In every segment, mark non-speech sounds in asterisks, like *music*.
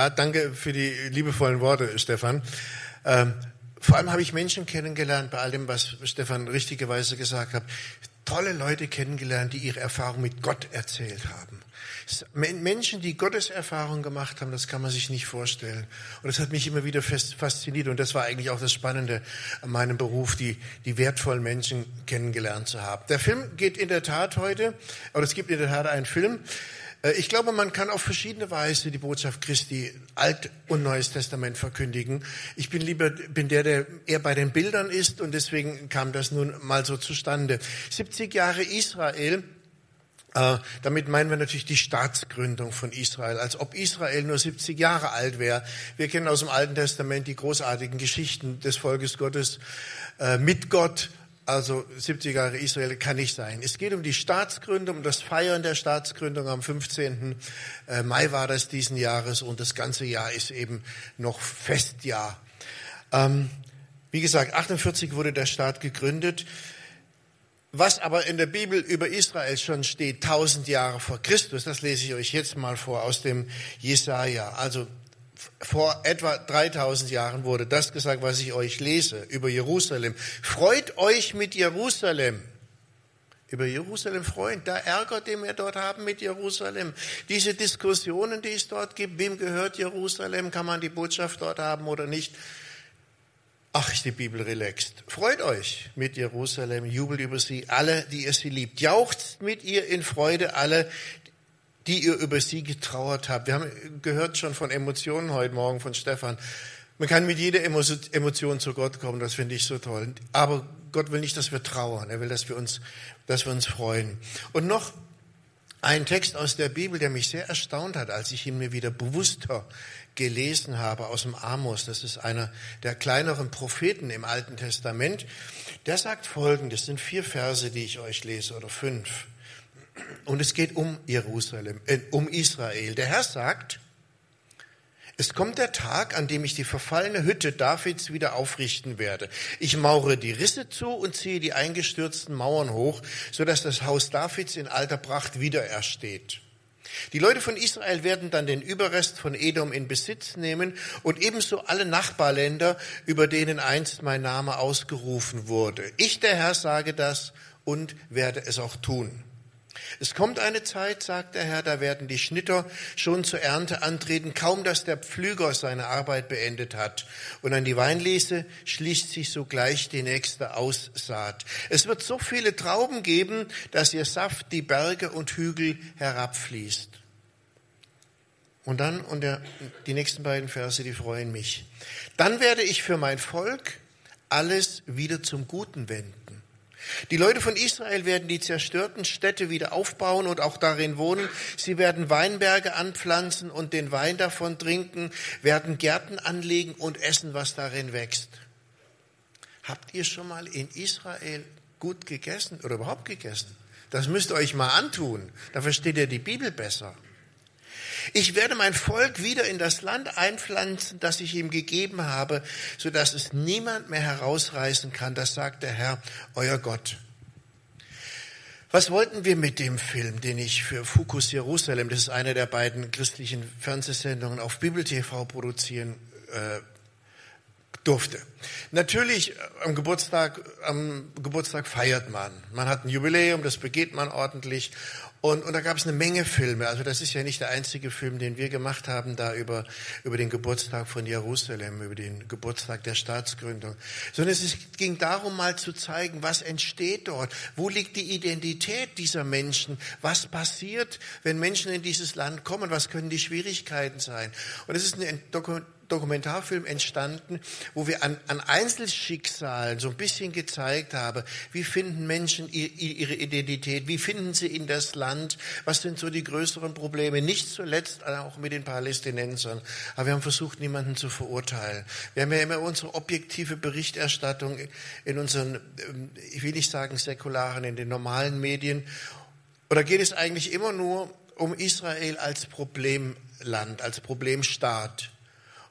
Ja, danke für die liebevollen Worte, Stefan. Ähm, vor allem habe ich Menschen kennengelernt, bei all dem, was Stefan richtigerweise gesagt hat, tolle Leute kennengelernt, die ihre Erfahrung mit Gott erzählt haben. Menschen, die Gottes Erfahrung gemacht haben, das kann man sich nicht vorstellen. Und das hat mich immer wieder fasziniert. Und das war eigentlich auch das Spannende an meinem Beruf, die, die wertvollen Menschen kennengelernt zu haben. Der Film geht in der Tat heute, oder es gibt in der Tat einen Film, ich glaube, man kann auf verschiedene Weise die Botschaft Christi, Alt- und Neues Testament verkündigen. Ich bin lieber, bin der, der eher bei den Bildern ist und deswegen kam das nun mal so zustande. 70 Jahre Israel, äh, damit meinen wir natürlich die Staatsgründung von Israel, als ob Israel nur 70 Jahre alt wäre. Wir kennen aus dem Alten Testament die großartigen Geschichten des Volkes Gottes äh, mit Gott also 70 Jahre Israel kann nicht sein. Es geht um die Staatsgründung, um das Feiern der Staatsgründung am 15. Äh, Mai war das diesen Jahres und das ganze Jahr ist eben noch Festjahr. Ähm, wie gesagt, 48 wurde der Staat gegründet. Was aber in der Bibel über Israel schon steht, 1000 Jahre vor Christus, das lese ich euch jetzt mal vor aus dem Jesaja. Also vor etwa 3000 Jahren wurde das gesagt, was ich euch lese über Jerusalem. Freut euch mit Jerusalem. Über Jerusalem freuen. Da Ärger, den wir dort haben mit Jerusalem. Diese Diskussionen, die es dort gibt. Wem gehört Jerusalem? Kann man die Botschaft dort haben oder nicht? Ach, ist die Bibel relaxed. Freut euch mit Jerusalem, jubelt über sie, alle, die ihr sie liebt. Jauchzt mit ihr in Freude, alle, die ihr über sie getrauert habt. Wir haben gehört schon von Emotionen heute Morgen von Stefan. Man kann mit jeder Emotion zu Gott kommen, das finde ich so toll. Aber Gott will nicht, dass wir trauern, er will, dass wir uns, dass wir uns freuen. Und noch ein Text aus der Bibel, der mich sehr erstaunt hat, als ich ihn mir wieder bewusster gelesen habe aus dem Amos. Das ist einer der kleineren Propheten im Alten Testament. Der sagt Folgendes, das sind vier Verse, die ich euch lese, oder fünf. Und es geht um Jerusalem, äh, um Israel. Der Herr sagt, es kommt der Tag, an dem ich die verfallene Hütte Davids wieder aufrichten werde. Ich maure die Risse zu und ziehe die eingestürzten Mauern hoch, sodass das Haus Davids in alter Pracht wieder ersteht. Die Leute von Israel werden dann den Überrest von Edom in Besitz nehmen und ebenso alle Nachbarländer, über denen einst mein Name ausgerufen wurde. Ich, der Herr, sage das und werde es auch tun. Es kommt eine Zeit, sagt der Herr, da werden die Schnitter schon zur Ernte antreten, kaum dass der Pflüger seine Arbeit beendet hat. Und an die Weinlese schließt sich sogleich die nächste Aussaat. Es wird so viele Trauben geben, dass ihr Saft die Berge und Hügel herabfließt. Und dann, und der, die nächsten beiden Verse, die freuen mich. Dann werde ich für mein Volk alles wieder zum Guten wenden. Die Leute von Israel werden die zerstörten Städte wieder aufbauen und auch darin wohnen. Sie werden Weinberge anpflanzen und den Wein davon trinken, werden Gärten anlegen und essen, was darin wächst. Habt ihr schon mal in Israel gut gegessen oder überhaupt gegessen? Das müsst ihr euch mal antun. Da versteht ihr die Bibel besser. Ich werde mein Volk wieder in das Land einpflanzen, das ich ihm gegeben habe, so dass es niemand mehr herausreißen kann. Das sagt der Herr, euer Gott. Was wollten wir mit dem Film, den ich für Focus Jerusalem, das ist eine der beiden christlichen Fernsehsendungen auf Bibel TV produzieren äh, durfte. Natürlich äh, am Geburtstag, am Geburtstag feiert man. Man hat ein Jubiläum, das begeht man ordentlich und, und da gab es eine Menge Filme. Also das ist ja nicht der einzige Film, den wir gemacht haben, da über, über den Geburtstag von Jerusalem, über den Geburtstag der Staatsgründung. Sondern es ging darum, mal zu zeigen, was entsteht dort, wo liegt die Identität dieser Menschen, was passiert, wenn Menschen in dieses Land kommen, was können die Schwierigkeiten sein. Und es ist eine Dokumentation, Dokumentarfilm entstanden, wo wir an, an Einzelschicksalen so ein bisschen gezeigt haben, wie finden Menschen ihre Identität, wie finden sie in das Land, was sind so die größeren Probleme, nicht zuletzt auch mit den Palästinensern. Aber wir haben versucht, niemanden zu verurteilen. Wir haben ja immer unsere objektive Berichterstattung in unseren, ähm, ich will nicht sagen säkularen, in den normalen Medien. Oder geht es eigentlich immer nur um Israel als Problemland, als Problemstaat?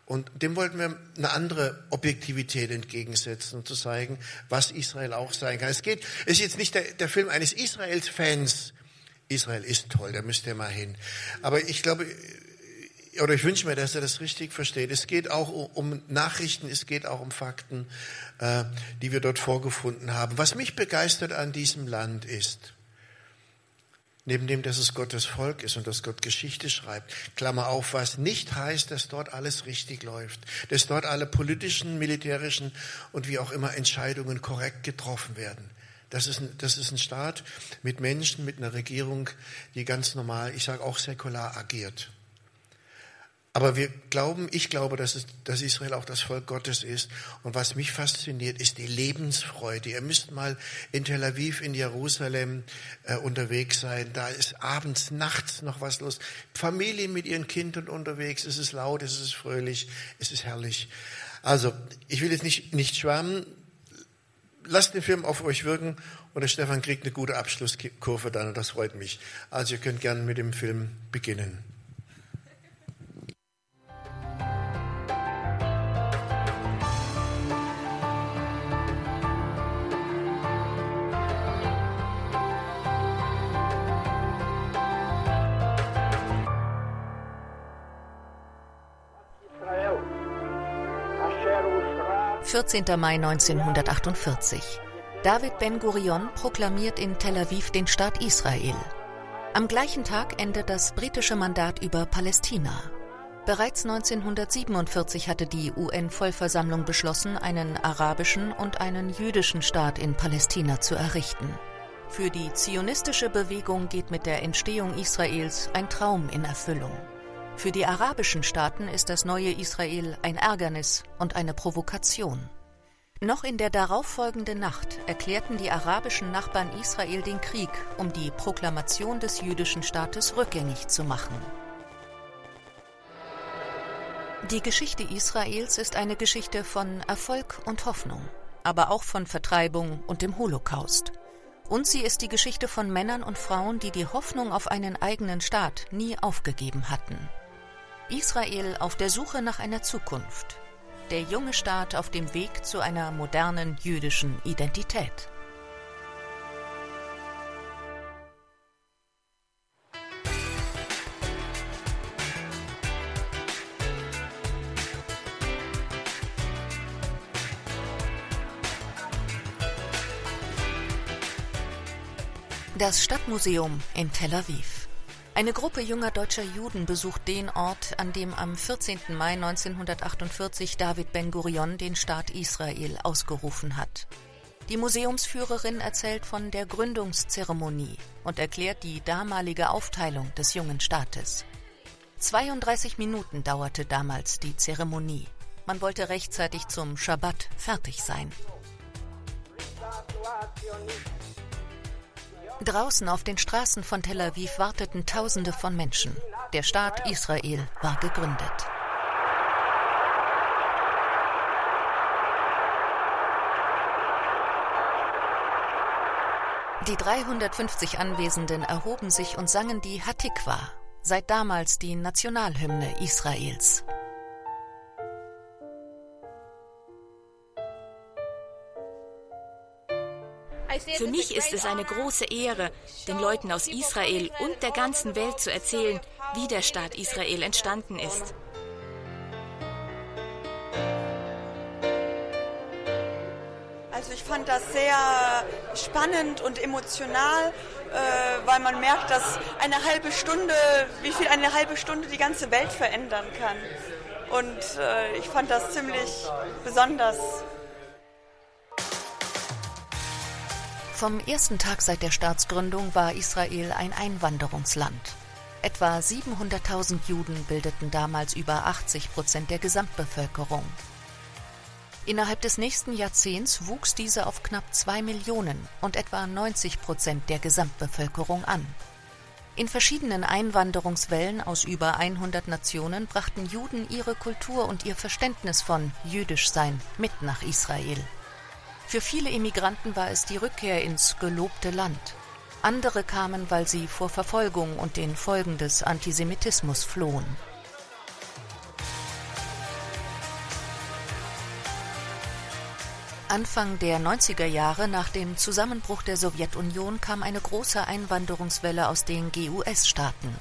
Und dem wollten wir eine andere Objektivität entgegensetzen und zu zeigen, was Israel auch sein kann. Es geht, es ist jetzt nicht der, der Film eines Israels-Fans. Israel ist toll, da müsst ihr mal hin. Aber ich glaube, oder ich wünsche mir, dass er das richtig versteht. Es geht auch um Nachrichten, es geht auch um Fakten, äh, die wir dort vorgefunden haben. Was mich begeistert an diesem Land ist, neben dem, dass es Gottes Volk ist und dass Gott Geschichte schreibt, Klammer auf, was nicht heißt, dass dort alles richtig läuft, dass dort alle politischen, militärischen und wie auch immer Entscheidungen korrekt getroffen werden. Das ist, ein, das ist ein Staat mit Menschen, mit einer Regierung, die ganz normal, ich sage auch säkular agiert. Aber wir glauben, ich glaube, dass, es, dass Israel auch das Volk Gottes ist. Und was mich fasziniert, ist die Lebensfreude. Ihr müsst mal in Tel Aviv, in Jerusalem äh, unterwegs sein. Da ist abends, nachts noch was los. Familien mit ihren Kindern unterwegs. Es ist laut, es ist fröhlich, es ist herrlich. Also, ich will jetzt nicht, nicht schwärmen. Lasst den Film auf euch wirken und der Stefan kriegt eine gute Abschlusskurve dann und das freut mich. Also ihr könnt gerne mit dem Film beginnen. 14. Mai 1948. David Ben-Gurion proklamiert in Tel Aviv den Staat Israel. Am gleichen Tag endet das britische Mandat über Palästina. Bereits 1947 hatte die UN-Vollversammlung beschlossen, einen arabischen und einen jüdischen Staat in Palästina zu errichten. Für die zionistische Bewegung geht mit der Entstehung Israels ein Traum in Erfüllung. Für die arabischen Staaten ist das neue Israel ein Ärgernis und eine Provokation. Noch in der darauffolgenden Nacht erklärten die arabischen Nachbarn Israel den Krieg, um die Proklamation des jüdischen Staates rückgängig zu machen. Die Geschichte Israels ist eine Geschichte von Erfolg und Hoffnung, aber auch von Vertreibung und dem Holocaust. Und sie ist die Geschichte von Männern und Frauen, die die Hoffnung auf einen eigenen Staat nie aufgegeben hatten. Israel auf der Suche nach einer Zukunft. Der junge Staat auf dem Weg zu einer modernen jüdischen Identität. Das Stadtmuseum in Tel Aviv. Eine Gruppe junger deutscher Juden besucht den Ort, an dem am 14. Mai 1948 David Ben-Gurion den Staat Israel ausgerufen hat. Die Museumsführerin erzählt von der Gründungszeremonie und erklärt die damalige Aufteilung des jungen Staates. 32 Minuten dauerte damals die Zeremonie. Man wollte rechtzeitig zum Schabbat fertig sein. Draußen auf den Straßen von Tel Aviv warteten Tausende von Menschen. Der Staat Israel war gegründet. Die 350 Anwesenden erhoben sich und sangen die Hatikwa, seit damals die Nationalhymne Israels. Für mich ist es eine große Ehre, den Leuten aus Israel und der ganzen Welt zu erzählen, wie der Staat Israel entstanden ist. Also ich fand das sehr spannend und emotional, äh, weil man merkt, dass eine halbe Stunde, wie viel eine halbe Stunde die ganze Welt verändern kann. Und äh, ich fand das ziemlich besonders. Vom ersten Tag seit der Staatsgründung war Israel ein Einwanderungsland. Etwa 700.000 Juden bildeten damals über 80 Prozent der Gesamtbevölkerung. Innerhalb des nächsten Jahrzehnts wuchs diese auf knapp zwei Millionen und etwa 90 Prozent der Gesamtbevölkerung an. In verschiedenen Einwanderungswellen aus über 100 Nationen brachten Juden ihre Kultur und ihr Verständnis von jüdisch sein mit nach Israel. Für viele Immigranten war es die Rückkehr ins gelobte Land. Andere kamen, weil sie vor Verfolgung und den Folgen des Antisemitismus flohen. Anfang der 90er Jahre nach dem Zusammenbruch der Sowjetunion kam eine große Einwanderungswelle aus den GUS-Staaten.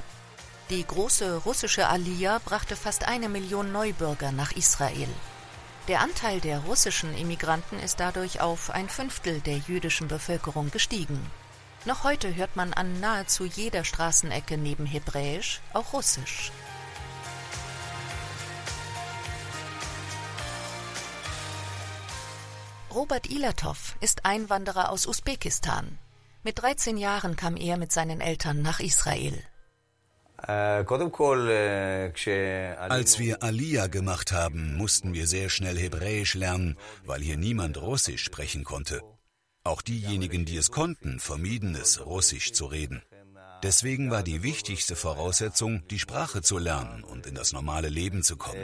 Die große russische Aliyah brachte fast eine Million Neubürger nach Israel. Der Anteil der russischen Immigranten ist dadurch auf ein Fünftel der jüdischen Bevölkerung gestiegen. Noch heute hört man an nahezu jeder Straßenecke neben Hebräisch auch Russisch. Robert Ilatov ist Einwanderer aus Usbekistan. Mit 13 Jahren kam er mit seinen Eltern nach Israel. Als wir Aliyah gemacht haben, mussten wir sehr schnell Hebräisch lernen, weil hier niemand Russisch sprechen konnte. Auch diejenigen, die es konnten, vermieden es, Russisch zu reden. Deswegen war die wichtigste Voraussetzung, die Sprache zu lernen und in das normale Leben zu kommen.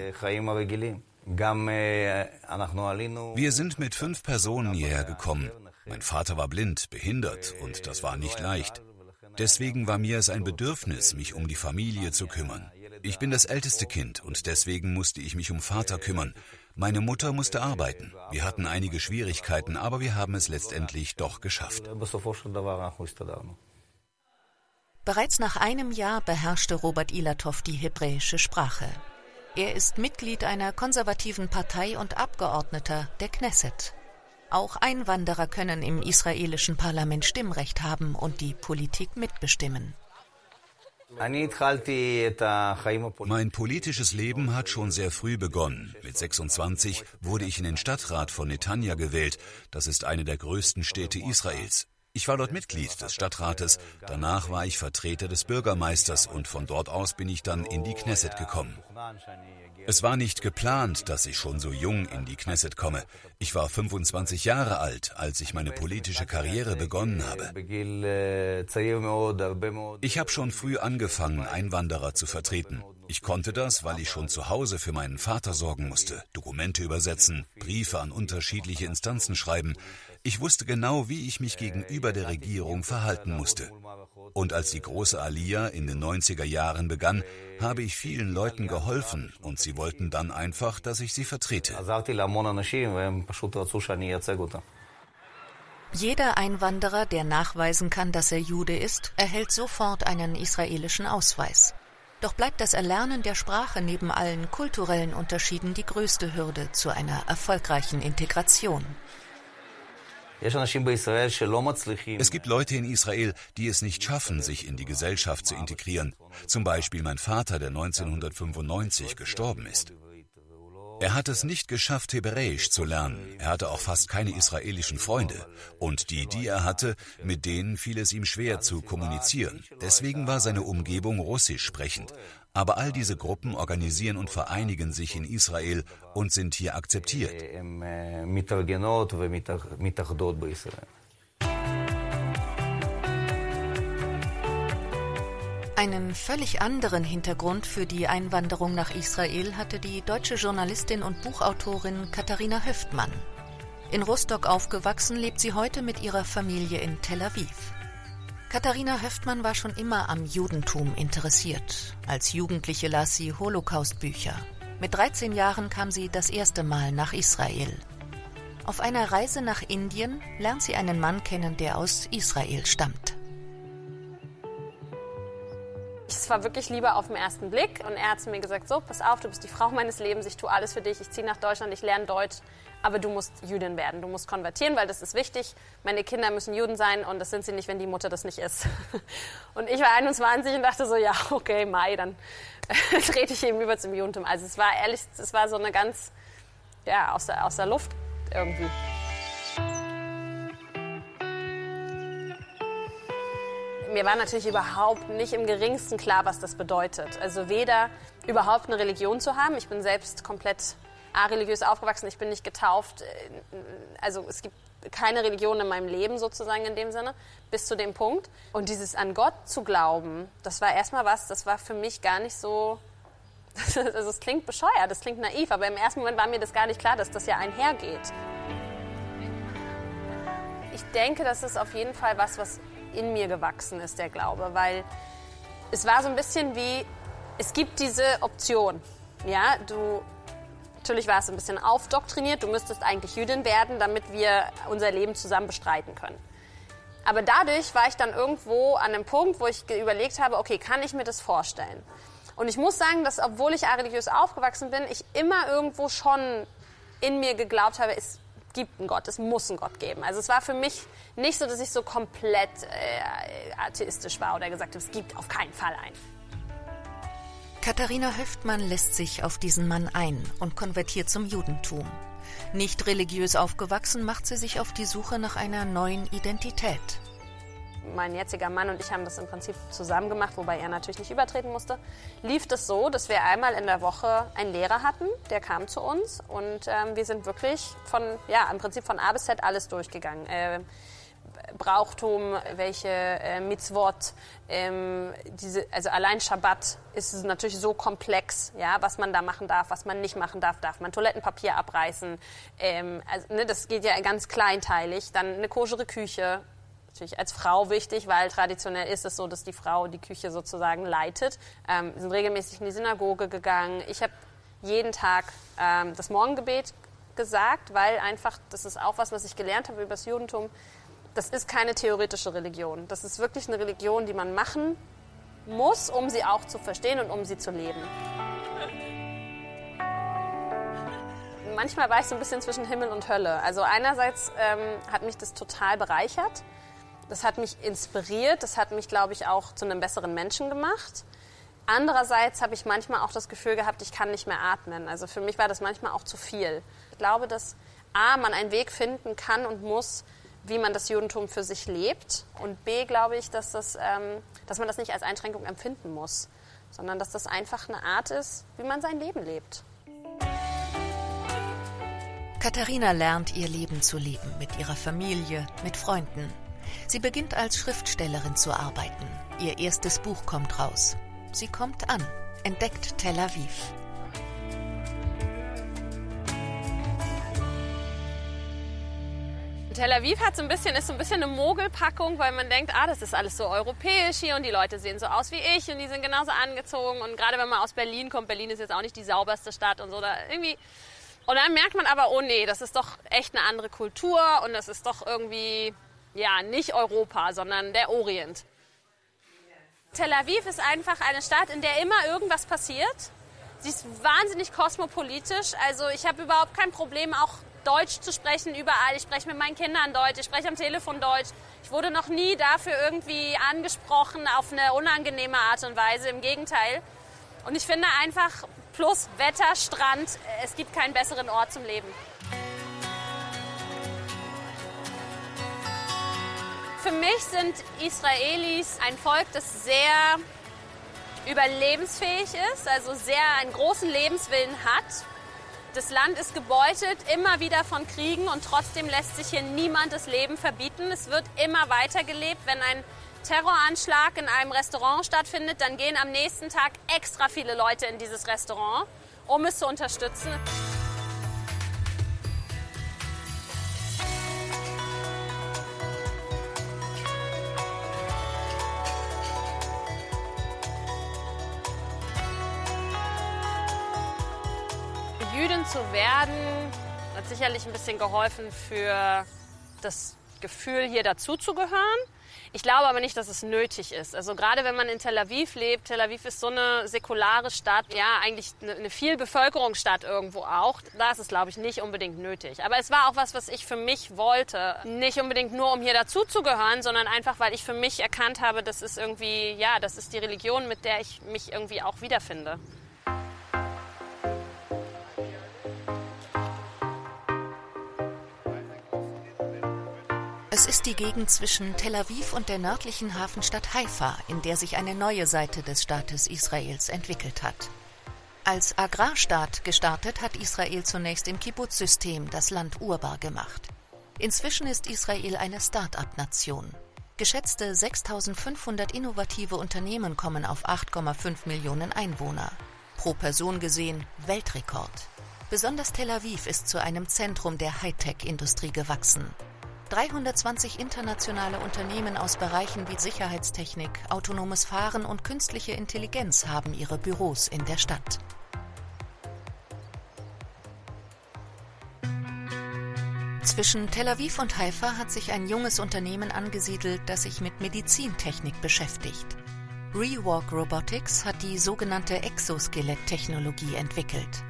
Wir sind mit fünf Personen hierher gekommen. Mein Vater war blind, behindert und das war nicht leicht. Deswegen war mir es ein Bedürfnis, mich um die Familie zu kümmern. Ich bin das älteste Kind und deswegen musste ich mich um Vater kümmern. Meine Mutter musste arbeiten. Wir hatten einige Schwierigkeiten, aber wir haben es letztendlich doch geschafft. Bereits nach einem Jahr beherrschte Robert Ilatov die hebräische Sprache. Er ist Mitglied einer konservativen Partei und Abgeordneter der Knesset. Auch Einwanderer können im israelischen Parlament Stimmrecht haben und die Politik mitbestimmen. Mein politisches Leben hat schon sehr früh begonnen. Mit 26 wurde ich in den Stadtrat von Netanya gewählt. Das ist eine der größten Städte Israels. Ich war dort Mitglied des Stadtrates, danach war ich Vertreter des Bürgermeisters und von dort aus bin ich dann in die Knesset gekommen. Es war nicht geplant, dass ich schon so jung in die Knesset komme. Ich war 25 Jahre alt, als ich meine politische Karriere begonnen habe. Ich habe schon früh angefangen, Einwanderer zu vertreten. Ich konnte das, weil ich schon zu Hause für meinen Vater sorgen musste, Dokumente übersetzen, Briefe an unterschiedliche Instanzen schreiben. Ich wusste genau, wie ich mich gegenüber der Regierung verhalten musste. Und als die große Aliyah in den 90er Jahren begann, habe ich vielen Leuten geholfen und sie wollten dann einfach, dass ich sie vertrete. Jeder Einwanderer, der nachweisen kann, dass er Jude ist, erhält sofort einen israelischen Ausweis. Doch bleibt das Erlernen der Sprache neben allen kulturellen Unterschieden die größte Hürde zu einer erfolgreichen Integration. Es gibt Leute in Israel, die es nicht schaffen, sich in die Gesellschaft zu integrieren. Zum Beispiel mein Vater, der 1995 gestorben ist. Er hat es nicht geschafft, Hebräisch zu lernen. Er hatte auch fast keine israelischen Freunde. Und die, die er hatte, mit denen fiel es ihm schwer zu kommunizieren. Deswegen war seine Umgebung russisch sprechend. Aber all diese Gruppen organisieren und vereinigen sich in Israel und sind hier akzeptiert. Einen völlig anderen Hintergrund für die Einwanderung nach Israel hatte die deutsche Journalistin und Buchautorin Katharina Höftmann. In Rostock aufgewachsen, lebt sie heute mit ihrer Familie in Tel Aviv. Katharina Höftmann war schon immer am Judentum interessiert. Als Jugendliche las sie Holocaust-Bücher. Mit 13 Jahren kam sie das erste Mal nach Israel. Auf einer Reise nach Indien lernt sie einen Mann kennen, der aus Israel stammt. Es war wirklich Liebe auf den ersten Blick und er hat zu mir gesagt, so, pass auf, du bist die Frau meines Lebens, ich tue alles für dich, ich ziehe nach Deutschland, ich lerne Deutsch, aber du musst Jüdin werden, du musst konvertieren, weil das ist wichtig. Meine Kinder müssen Juden sein und das sind sie nicht, wenn die Mutter das nicht ist. *laughs* Und ich war 21 und dachte so, ja, okay, Mai, dann *laughs* trete ich eben über zum Judentum. Also es war ehrlich, es war so eine ganz, ja, aus der, aus der Luft irgendwie. Mir war natürlich überhaupt nicht im geringsten klar, was das bedeutet. Also weder überhaupt eine Religion zu haben. Ich bin selbst komplett religiös aufgewachsen, ich bin nicht getauft. Äh, also es gibt keine Religion in meinem Leben sozusagen in dem Sinne, bis zu dem Punkt. Und dieses an Gott zu glauben, das war erstmal was, das war für mich gar nicht so. *laughs* Also es klingt bescheuert, es klingt naiv, aber im ersten Moment war mir das gar nicht klar, dass das ja einhergeht. Ich denke, das ist auf jeden Fall was, was in mir gewachsen ist, der Glaube, weil es war so ein bisschen wie, es gibt diese Option. Ja, du Natürlich war es ein bisschen aufdoktriniert. Du müsstest eigentlich Jüdin werden, damit wir unser Leben zusammen bestreiten können. Aber dadurch war ich dann irgendwo an einem Punkt, wo ich überlegt habe, okay, kann ich mir das vorstellen? Und ich muss sagen, dass obwohl ich religiös aufgewachsen bin, ich immer irgendwo schon in mir geglaubt habe, es gibt einen Gott, es muss einen Gott geben. Also es war für mich nicht so, dass ich so komplett äh, atheistisch war oder gesagt habe, es gibt auf keinen Fall einen. Katharina Höftmann lässt sich auf diesen Mann ein und konvertiert zum Judentum. Nicht religiös aufgewachsen, macht sie sich auf die Suche nach einer neuen Identität. Mein jetziger Mann und ich haben das im Prinzip zusammen gemacht, wobei er natürlich nicht übertreten musste. Lief es so, dass wir einmal in der Woche einen Lehrer hatten, der kam zu uns und ähm, wir sind wirklich von, ja, im Prinzip von A bis Z alles durchgegangen. Äh, Brauchtum, welche äh, Mitzvot, ähm, diese, also allein Schabbat ist natürlich so komplex, ja, was man da machen darf, was man nicht machen darf. Darf man Toilettenpapier abreißen? Ähm, also, ne, das geht ja ganz kleinteilig. Dann eine koschere Küche, natürlich als Frau wichtig, weil traditionell ist es so, dass die Frau die Küche sozusagen leitet. Ähm, sind regelmäßig in die Synagoge gegangen. Ich habe jeden Tag ähm, das Morgengebet gesagt, weil einfach, das ist auch was, was ich gelernt habe über das Judentum, das ist keine theoretische Religion. Das ist wirklich eine Religion, die man machen muss, um sie auch zu verstehen und um sie zu leben. Manchmal war ich so ein bisschen zwischen Himmel und Hölle. Also einerseits ähm, hat mich das total bereichert. Das hat mich inspiriert. Das hat mich, glaube ich, auch zu einem besseren Menschen gemacht. Andererseits habe ich manchmal auch das Gefühl gehabt, ich kann nicht mehr atmen. Also für mich war das manchmal auch zu viel. Ich glaube, dass A, man einen Weg finden kann und muss, wie man das Judentum für sich lebt. Und B, glaube ich, dass, das, ähm, dass man das nicht als Einschränkung empfinden muss, sondern dass das einfach eine Art ist, wie man sein Leben lebt. Katharina lernt ihr Leben zu leben, mit ihrer Familie, mit Freunden. Sie beginnt als Schriftstellerin zu arbeiten. Ihr erstes Buch kommt raus. Sie kommt an, entdeckt Tel Aviv. Tel Aviv hat so ein bisschen, ist so ein bisschen eine Mogelpackung, weil man denkt, ah, das ist alles so europäisch hier und die Leute sehen so aus wie ich und die sind genauso angezogen. Und gerade wenn man aus Berlin kommt, Berlin ist jetzt auch nicht die sauberste Stadt und so, da irgendwie. Und dann merkt man aber, oh nee, das ist doch echt eine andere Kultur und das ist doch irgendwie, ja, nicht Europa, sondern der Orient. Tel Aviv ist einfach eine Stadt, in der immer irgendwas passiert. Sie ist wahnsinnig kosmopolitisch. Also ich habe überhaupt kein Problem, auch Deutsch zu sprechen überall. Ich spreche mit meinen Kindern Deutsch, ich spreche am Telefon Deutsch. Ich wurde noch nie dafür irgendwie angesprochen auf eine unangenehme Art und Weise. Im Gegenteil. Und ich finde einfach, plus Wetter, Strand, es gibt keinen besseren Ort zum Leben. Für mich sind Israelis ein Volk, das sehr überlebensfähig ist, also sehr einen großen Lebenswillen hat das Land ist gebeutet, immer wieder von Kriegen und trotzdem lässt sich hier niemand das Leben verbieten. Es wird immer weiter gelebt. Wenn ein Terroranschlag in einem Restaurant stattfindet, dann gehen am nächsten Tag extra viele Leute in dieses Restaurant, um es zu unterstützen. Jüdin zu werden, hat sicherlich ein bisschen geholfen für das Gefühl, hier dazuzugehören. Ich glaube aber nicht, dass es nötig ist. Also gerade wenn man in Tel Aviv lebt, Tel Aviv ist so eine säkulare Stadt, ja eigentlich eine, eine Vielbevölkerungsstadt irgendwo auch. Da ist es, glaube ich, nicht unbedingt nötig. Aber es war auch was, was ich für mich wollte. Nicht unbedingt nur, um hier dazuzugehören, sondern einfach, weil ich für mich erkannt habe, das ist irgendwie, ja, das ist die Religion, mit der ich mich irgendwie auch wiederfinde. Die Gegend zwischen Tel Aviv und der nördlichen Hafenstadt Haifa, in der sich eine neue Seite des Staates Israels entwickelt hat. Als Agrarstaat gestartet hat Israel zunächst im Kibbutz-System das Land urbar gemacht. Inzwischen ist Israel eine Start-up-Nation. Geschätzte 6500 innovative Unternehmen kommen auf 8,5 Millionen Einwohner. Pro Person gesehen Weltrekord. Besonders Tel Aviv ist zu einem Zentrum der Hightech-Industrie gewachsen. 320 internationale Unternehmen aus Bereichen wie Sicherheitstechnik, autonomes Fahren und künstliche Intelligenz haben ihre Büros in der Stadt. Zwischen Tel Aviv und Haifa hat sich ein junges Unternehmen angesiedelt, das sich mit Medizintechnik beschäftigt. Rewalk Robotics hat die sogenannte Exoskelett-Technologie entwickelt.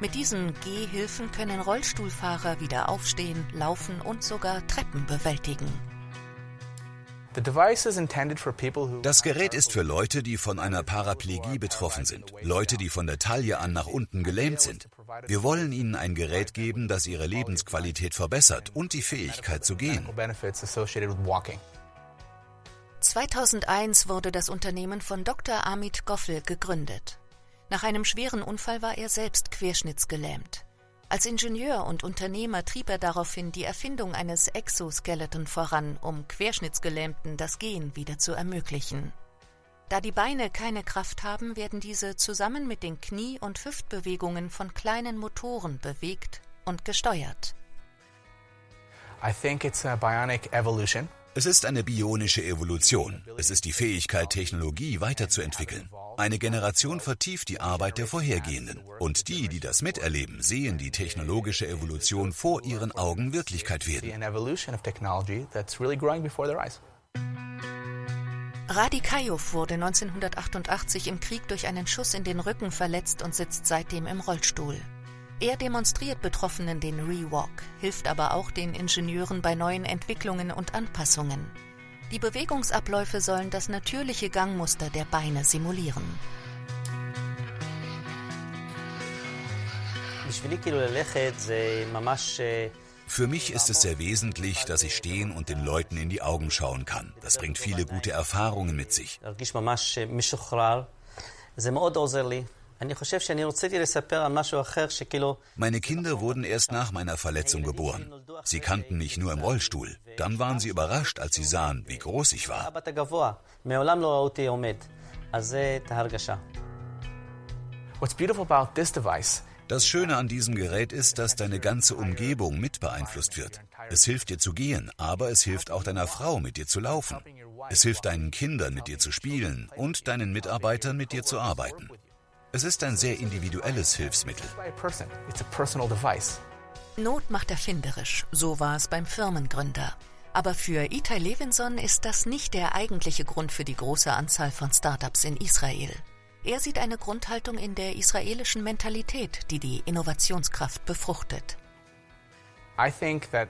Mit diesen Gehhilfen können Rollstuhlfahrer wieder aufstehen, laufen und sogar Treppen bewältigen. Das Gerät ist für Leute, die von einer Paraplegie betroffen sind, Leute, die von der Taille an nach unten gelähmt sind. Wir wollen ihnen ein Gerät geben, das ihre Lebensqualität verbessert und die Fähigkeit zu gehen. 2001 wurde das Unternehmen von Dr. Amit Goffel gegründet. Nach einem schweren Unfall war er selbst querschnittsgelähmt. Als Ingenieur und Unternehmer trieb er daraufhin die Erfindung eines Exoskeleton voran, um Querschnittsgelähmten das Gehen wieder zu ermöglichen. Da die Beine keine Kraft haben, werden diese zusammen mit den Knie- und Hüftbewegungen von kleinen Motoren bewegt und gesteuert. I think it's a bionic evolution. Es ist eine bionische Evolution. Es ist die Fähigkeit, Technologie weiterzuentwickeln. Eine Generation vertieft die Arbeit der vorhergehenden. Und die, die das miterleben, sehen die technologische Evolution vor ihren Augen Wirklichkeit werden. Radi Kayow wurde 1988 im Krieg durch einen Schuss in den Rücken verletzt und sitzt seitdem im Rollstuhl. Er demonstriert Betroffenen den Rewalk, hilft aber auch den Ingenieuren bei neuen Entwicklungen und Anpassungen. Die Bewegungsabläufe sollen das natürliche Gangmuster der Beine simulieren. Für mich ist es sehr wesentlich, dass ich stehen und den Leuten in die Augen schauen kann. Das bringt viele gute Erfahrungen mit sich. Meine Kinder wurden erst nach meiner Verletzung geboren. Sie kannten mich nur im Rollstuhl. Dann waren sie überrascht, als sie sahen, wie groß ich war. Das Schöne an diesem Gerät ist, dass deine ganze Umgebung mit beeinflusst wird. Es hilft dir zu gehen, aber es hilft auch deiner Frau, mit dir zu laufen. Es hilft deinen Kindern, mit dir zu spielen und deinen Mitarbeitern, mit dir zu arbeiten. Es ist ein sehr individuelles Hilfsmittel. Not macht erfinderisch, so war es beim Firmengründer. Aber für Itai Levinson ist das nicht der eigentliche Grund für die große Anzahl von Startups in Israel. Er sieht eine Grundhaltung in der israelischen Mentalität, die die Innovationskraft befruchtet.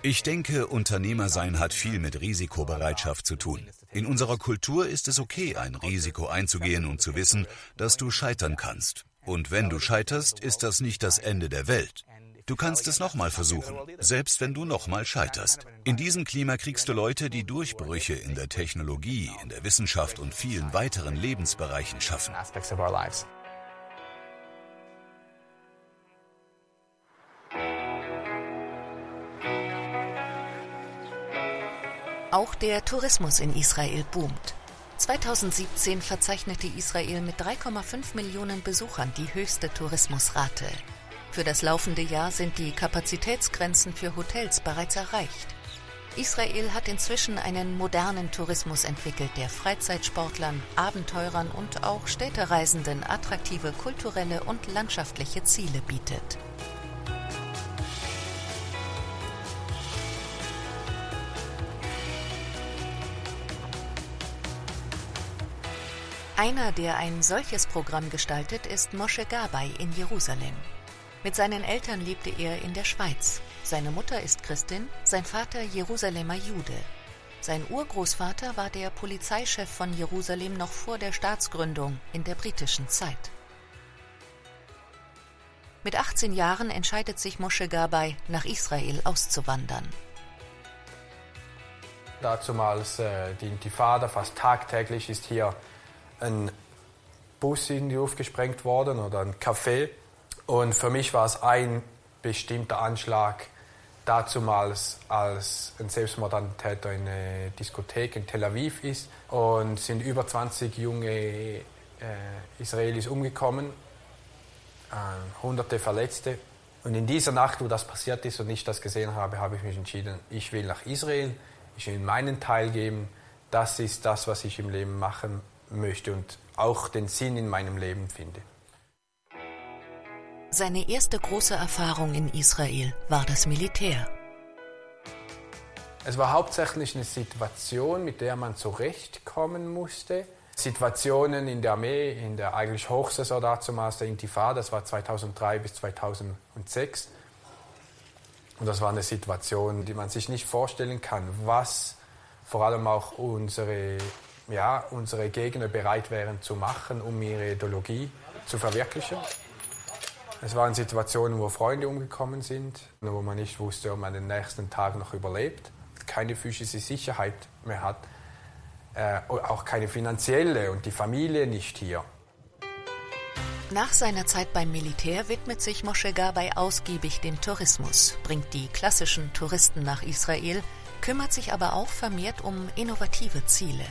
Ich denke, Unternehmersein hat viel mit Risikobereitschaft zu tun. In unserer Kultur ist es okay, ein Risiko einzugehen und zu wissen, dass du scheitern kannst. Und wenn du scheiterst, ist das nicht das Ende der Welt. Du kannst es nochmal versuchen, selbst wenn du nochmal scheiterst. In diesem Klima kriegst du Leute, die Durchbrüche in der Technologie, in der Wissenschaft und vielen weiteren Lebensbereichen schaffen. Auch der Tourismus in Israel boomt. 2017 verzeichnete Israel mit 3,5 Millionen Besuchern die höchste Tourismusrate. Für das laufende Jahr sind die Kapazitätsgrenzen für Hotels bereits erreicht. Israel hat inzwischen einen modernen Tourismus entwickelt, der Freizeitsportlern, Abenteurern und auch Städtereisenden attraktive kulturelle und landschaftliche Ziele bietet. Einer, der ein solches Programm gestaltet, ist Moshe Gabay in Jerusalem. Mit seinen Eltern lebte er in der Schweiz. Seine Mutter ist Christin, sein Vater Jerusalemer Jude. Sein Urgroßvater war der Polizeichef von Jerusalem noch vor der Staatsgründung in der britischen Zeit. Mit 18 Jahren entscheidet sich Moshe Gabay, nach Israel auszuwandern. Dazumals äh, die Intifada, fast tagtäglich ist hier ein Bus in die Luft gesprengt worden oder ein Café. Und für mich war es ein bestimmter Anschlag dazumals, als ein Selbstmordattentäter in eine Diskothek in Tel Aviv ist. Und sind über 20 junge äh, Israelis umgekommen, äh, hunderte Verletzte. Und in dieser Nacht, wo das passiert ist und ich das gesehen habe, habe ich mich entschieden, ich will nach Israel, ich will meinen Teil geben. Das ist das, was ich im Leben machen möchte und auch den Sinn in meinem Leben finde. Seine erste große Erfahrung in Israel war das Militär. Es war hauptsächlich eine Situation, mit der man zurechtkommen musste. Situationen in der Armee, in der eigentlich Hochsaison damals der Intifada, das war 2003 bis 2006. Und das war eine Situation, die man sich nicht vorstellen kann, was vor allem auch unsere, ja, unsere Gegner bereit wären zu machen, um ihre Ideologie zu verwirklichen. Es waren Situationen, wo Freunde umgekommen sind, wo man nicht wusste, ob man den nächsten Tag noch überlebt, keine physische Sicherheit mehr hat, äh, auch keine finanzielle und die Familie nicht hier. Nach seiner Zeit beim Militär widmet sich Moshe Gabay ausgiebig dem Tourismus, bringt die klassischen Touristen nach Israel, kümmert sich aber auch vermehrt um innovative Ziele.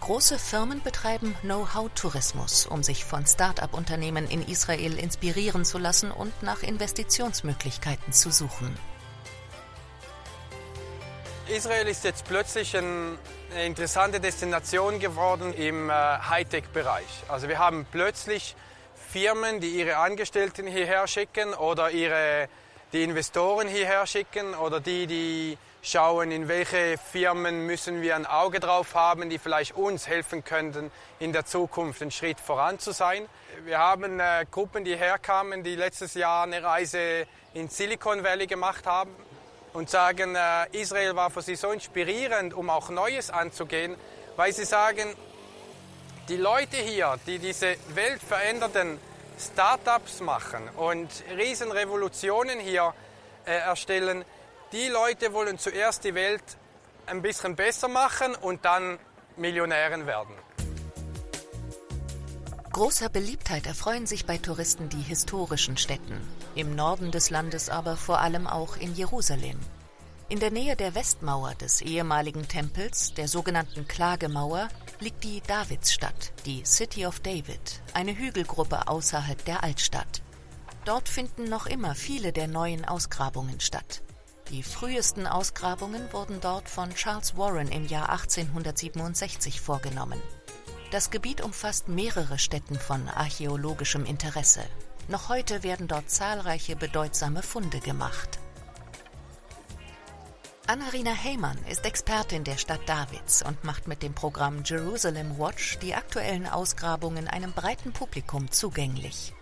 Große Firmen betreiben Know-how-Tourismus, um sich von Start-up-Unternehmen in Israel inspirieren zu lassen und nach Investitionsmöglichkeiten zu suchen. Israel ist jetzt plötzlich eine interessante Destination geworden im äh, Hightech-Bereich. Also wir haben plötzlich Firmen, die ihre Angestellten hierher schicken oder ihre, die Investoren hierher schicken oder die, die schauen, in welche Firmen müssen wir ein Auge drauf haben, die vielleicht uns helfen könnten, in der Zukunft einen Schritt voran zu sein. Wir haben äh, Gruppen, die herkamen, die letztes Jahr eine Reise in Silicon Valley gemacht haben und sagen, äh, Israel war für sie so inspirierend, um auch Neues anzugehen, weil sie sagen, die Leute hier, die diese weltverändernden Startups machen und Riesenrevolutionen hier äh, erstellen, die Leute wollen zuerst die Welt ein bisschen besser machen und dann Millionären werden. Großer Beliebtheit erfreuen sich bei Touristen die historischen Städten, im Norden des Landes aber vor allem auch in Jerusalem. In der Nähe der Westmauer des ehemaligen Tempels, der sogenannten Klagemauer, liegt die Davidsstadt, die City of David, eine Hügelgruppe außerhalb der Altstadt. Dort finden noch immer viele der neuen Ausgrabungen statt. Die frühesten Ausgrabungen wurden dort von Charles Warren im Jahr 1867 vorgenommen. Das Gebiet umfasst mehrere Stätten von archäologischem Interesse. Noch heute werden dort zahlreiche bedeutsame Funde gemacht. Anna-Rina Heymann ist Expertin der Stadt Davids und macht mit dem Programm Jerusalem Watch die aktuellen Ausgrabungen einem breiten Publikum zugänglich.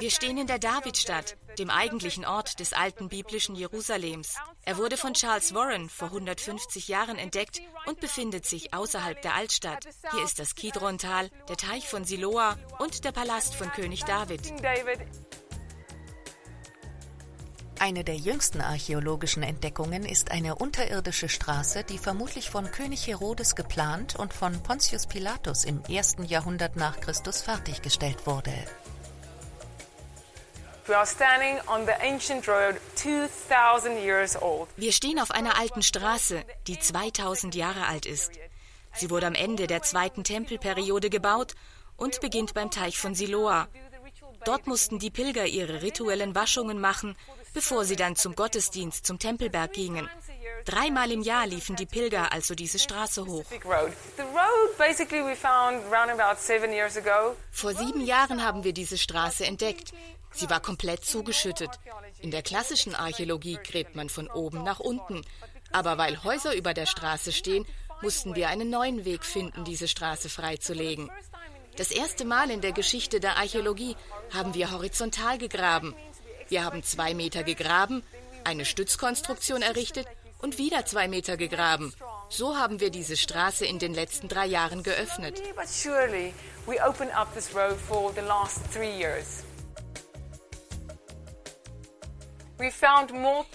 Wir stehen in der Davidstadt, dem eigentlichen Ort des alten biblischen Jerusalems. Er wurde von Charles Warren vor 150 Jahren entdeckt und befindet sich außerhalb der Altstadt. Hier ist das Kidrontal, der Teich von Siloa und der Palast von König David. Eine der jüngsten archäologischen Entdeckungen ist eine unterirdische Straße, die vermutlich von König Herodes geplant und von Pontius Pilatus im ersten Jahrhundert nach Christus fertiggestellt wurde. Wir stehen auf einer alten Straße, die 2000 Jahre alt ist. Sie wurde am Ende der zweiten Tempelperiode gebaut und beginnt beim Teich von Siloa. Dort mussten die Pilger ihre rituellen Waschungen machen, bevor sie dann zum Gottesdienst zum Tempelberg gingen. Dreimal im Jahr liefen die Pilger also diese Straße hoch. Vor sieben Jahren haben wir diese Straße entdeckt. Sie war komplett zugeschüttet. In der klassischen Archäologie gräbt man von oben nach unten. Aber weil Häuser über der Straße stehen, mussten wir einen neuen Weg finden, diese Straße freizulegen. Das erste Mal in der Geschichte der Archäologie haben wir horizontal gegraben. Wir haben zwei Meter gegraben, eine Stützkonstruktion errichtet und wieder zwei Meter gegraben. So haben wir diese Straße in den letzten drei Jahren geöffnet.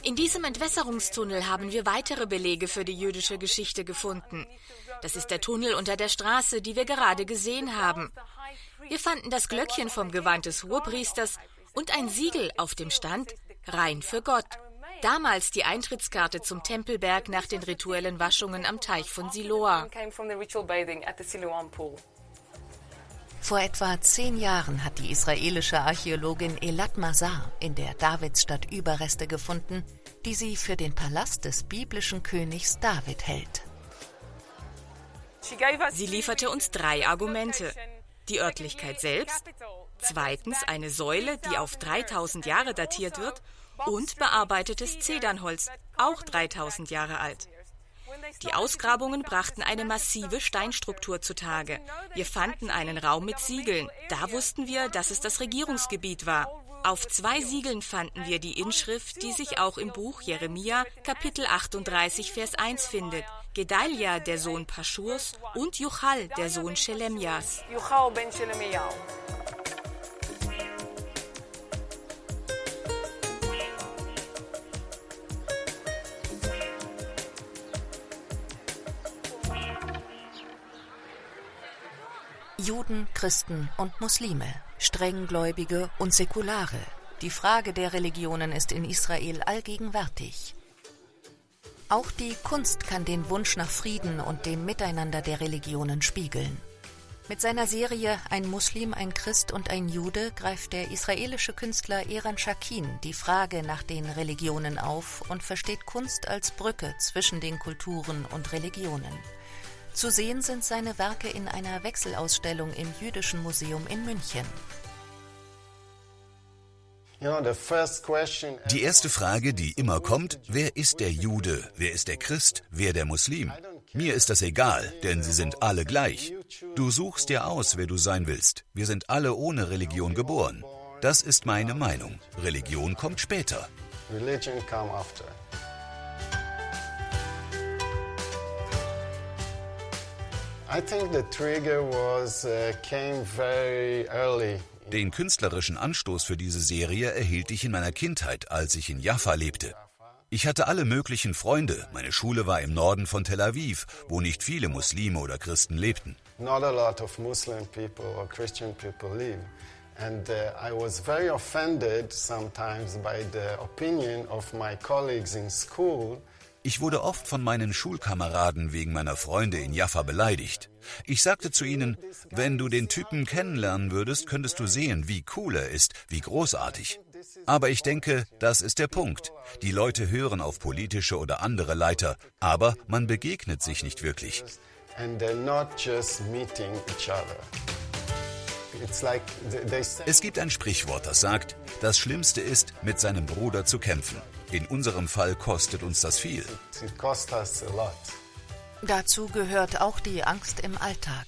In diesem Entwässerungstunnel haben wir weitere Belege für die jüdische Geschichte gefunden. Das ist der Tunnel unter der Straße, die wir gerade gesehen haben. Wir fanden das Glöckchen vom Gewand des Hohepriesters und ein Siegel, auf dem stand Rein für Gott. Damals die Eintrittskarte zum Tempelberg nach den rituellen Waschungen am Teich von Siloa. Vor etwa zehn Jahren hat die israelische Archäologin Elat Mazar in der Davidsstadt Überreste gefunden, die sie für den Palast des biblischen Königs David hält. Sie lieferte uns drei Argumente. Die Örtlichkeit selbst, Zweitens eine Säule, die auf 3000 Jahre datiert wird. und bearbeitetes Zedernholz, auch 3000 Jahre alt. Die Ausgrabungen brachten eine massive Steinstruktur zutage. Wir fanden einen Raum mit Siegeln. Da wussten wir, dass es das Regierungsgebiet war. Auf zwei Siegeln fanden wir die Inschrift, die sich auch im Buch Jeremia, Kapitel 38, Vers 1 findet. Gedalia, der Sohn Paschurs, und Juchal, der Sohn Shelemjas. Juden, Christen und Muslime, Strenggläubige und Säkulare. Die Frage der Religionen ist in Israel allgegenwärtig. Auch die Kunst kann den Wunsch nach Frieden und dem Miteinander der Religionen spiegeln. Mit seiner Serie Ein Muslim, ein Christ und ein Jude greift der israelische Künstler Eran Shakin die Frage nach den Religionen auf und versteht Kunst als Brücke zwischen den Kulturen und Religionen. Zu sehen sind seine Werke in einer Wechselausstellung im Jüdischen Museum in München. Die erste Frage, die immer kommt, wer ist der Jude, wer ist der Christ, wer der Muslim? Mir ist das egal, denn sie sind alle gleich. Du suchst dir aus, wer du sein willst. Wir sind alle ohne Religion geboren. Das ist meine Meinung. Religion kommt später. Religion come after. Den künstlerischen Anstoß für diese Serie erhielt ich in meiner Kindheit, als ich in Jaffa lebte. Ich hatte alle möglichen Freunde. Meine Schule war im Norden von Tel Aviv, wo nicht viele Muslime oder Christen lebten. Not a lot of Muslim people or Christian people live. And uh, I was very offended sometimes by the opinion of my colleagues in school. Ich wurde oft von meinen Schulkameraden wegen meiner Freunde in Jaffa beleidigt. Ich sagte zu ihnen, wenn du den Typen kennenlernen würdest, könntest du sehen, wie cool er ist, wie großartig. Aber ich denke, das ist der Punkt. Die Leute hören auf politische oder andere Leiter, aber man begegnet sich nicht wirklich. Es gibt ein Sprichwort, das sagt, das Schlimmste ist, mit seinem Bruder zu kämpfen. In unserem Fall kostet uns das viel. Dazu gehört auch die Angst im Alltag.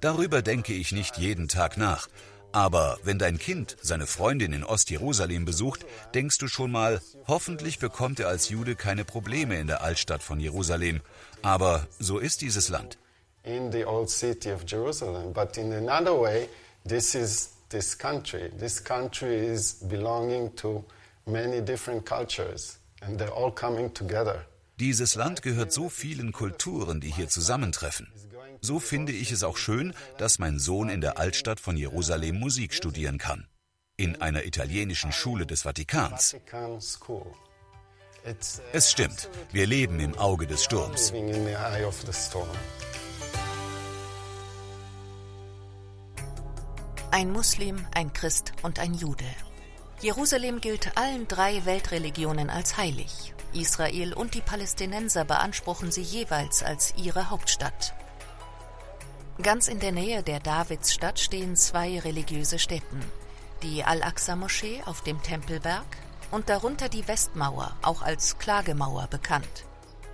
Darüber denke ich nicht jeden Tag nach. Aber wenn dein Kind seine Freundin in Ostjerusalem besucht, denkst du schon mal, hoffentlich bekommt er als Jude keine Probleme in der Altstadt von Jerusalem. Aber so ist dieses Land. In the old city of Jerusalem, but in another way, this is this country. This country is belonging to many different cultures and they're all coming together. Dieses Land gehört so vielen Kulturen, die hier zusammentreffen. So finde ich es auch schön, dass mein Sohn in der Altstadt von Jerusalem Musik studieren kann. In einer italienischen Schule des Vatikans. Es stimmt, wir leben im Auge des Sturms. Ein Muslim, ein Christ und ein Jude. Jerusalem gilt allen drei Weltreligionen als heilig. Israel und die Palästinenser beanspruchen sie jeweils als ihre Hauptstadt. Ganz in der Nähe der Davidsstadt stehen zwei religiöse Stätten. Die Al-Aqsa-Moschee auf dem Tempelberg und darunter die Westmauer, auch als Klagemauer bekannt.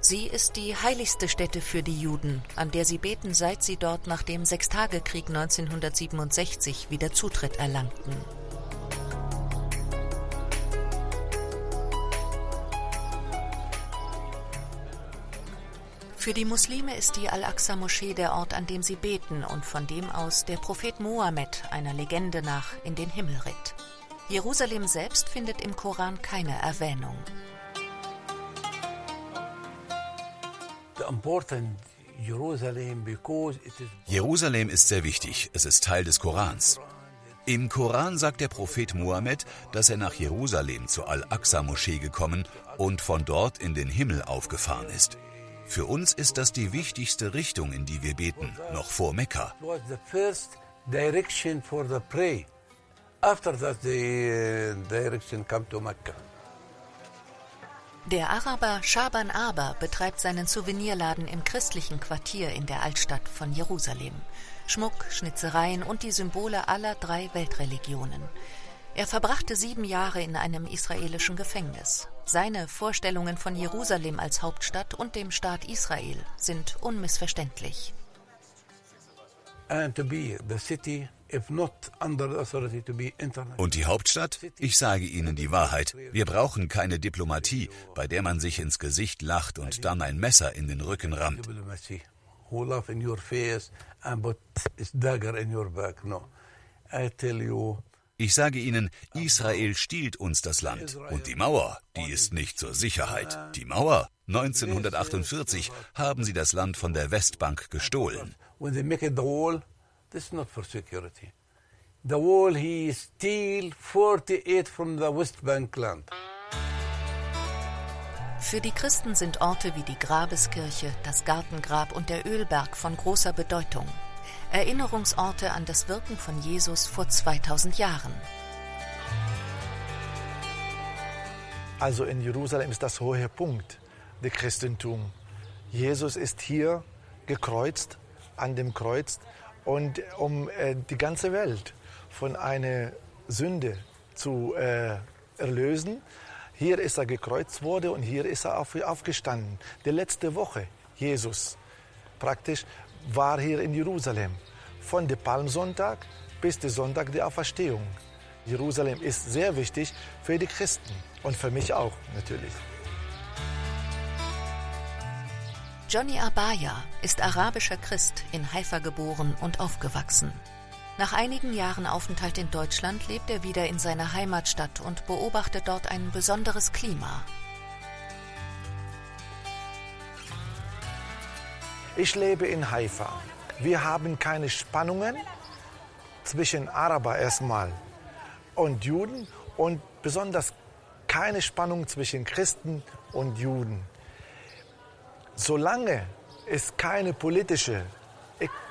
Sie ist die heiligste Stätte für die Juden, an der sie beten, seit sie dort nach dem Sechstagekrieg 1967 wieder Zutritt erlangten. Für die Muslime ist die Al-Aqsa-Moschee der Ort, an dem sie beten und von dem aus der Prophet Mohammed einer Legende nach in den Himmel ritt. Jerusalem selbst findet im Koran keine Erwähnung. Jerusalem ist sehr wichtig. Es ist Teil des Korans. Im Koran sagt der Prophet Mohammed, dass er nach Jerusalem zur Al-Aqsa-Moschee gekommen und von dort in den Himmel aufgefahren ist. Für uns ist das die wichtigste Richtung, in die wir beten, noch vor Mekka. After that, the uh, direction come to Mecca. Der Araber Shaban Aber betreibt seinen Souvenirladen im christlichen Quartier in der Altstadt von Jerusalem. Schmuck, Schnitzereien und die Symbole aller drei Weltreligionen. Er verbrachte sieben Jahre in einem israelischen Gefängnis. Seine Vorstellungen von Jerusalem als Hauptstadt und dem Staat Israel sind unmissverständlich. And to be the city und die Hauptstadt? Ich sage Ihnen die Wahrheit. Wir brauchen keine Diplomatie, bei der man sich ins Gesicht lacht und dann ein Messer in den Rücken rammt. Ich sage Ihnen, Israel stiehlt uns das Land. Und die Mauer, die ist nicht zur Sicherheit. Die Mauer, 1948, haben sie das Land von der Westbank gestohlen. This is not for security. The wall he steal 48 from the West Bank land. Für die Christen sind Orte wie die Grabeskirche, das Gartengrab und der Ölberg von großer Bedeutung. Erinnerungsorte an das Wirken von Jesus vor 2000 Jahren. Also in Jerusalem ist das hohe Punkt des Christentums. Jesus ist hier gekreuzt, an dem Kreuz und um äh, die ganze Welt von einer Sünde zu äh, erlösen. Hier ist er gekreuzt worden und hier ist er auf, aufgestanden. Die letzte Woche, Jesus praktisch, war hier in Jerusalem. Von dem Palmsonntag bis der Sonntag der Auferstehung. Jerusalem ist sehr wichtig für die Christen und für mich auch natürlich. Johnny Abaya ist arabischer Christ, in Haifa geboren und aufgewachsen. Nach einigen Jahren Aufenthalt in Deutschland lebt er wieder in seiner Heimatstadt und beobachtet dort ein besonderes Klima. Ich lebe in Haifa. Wir haben keine Spannungen zwischen Araber erstmal und Juden und besonders keine Spannung zwischen Christen und Juden solange es keine politische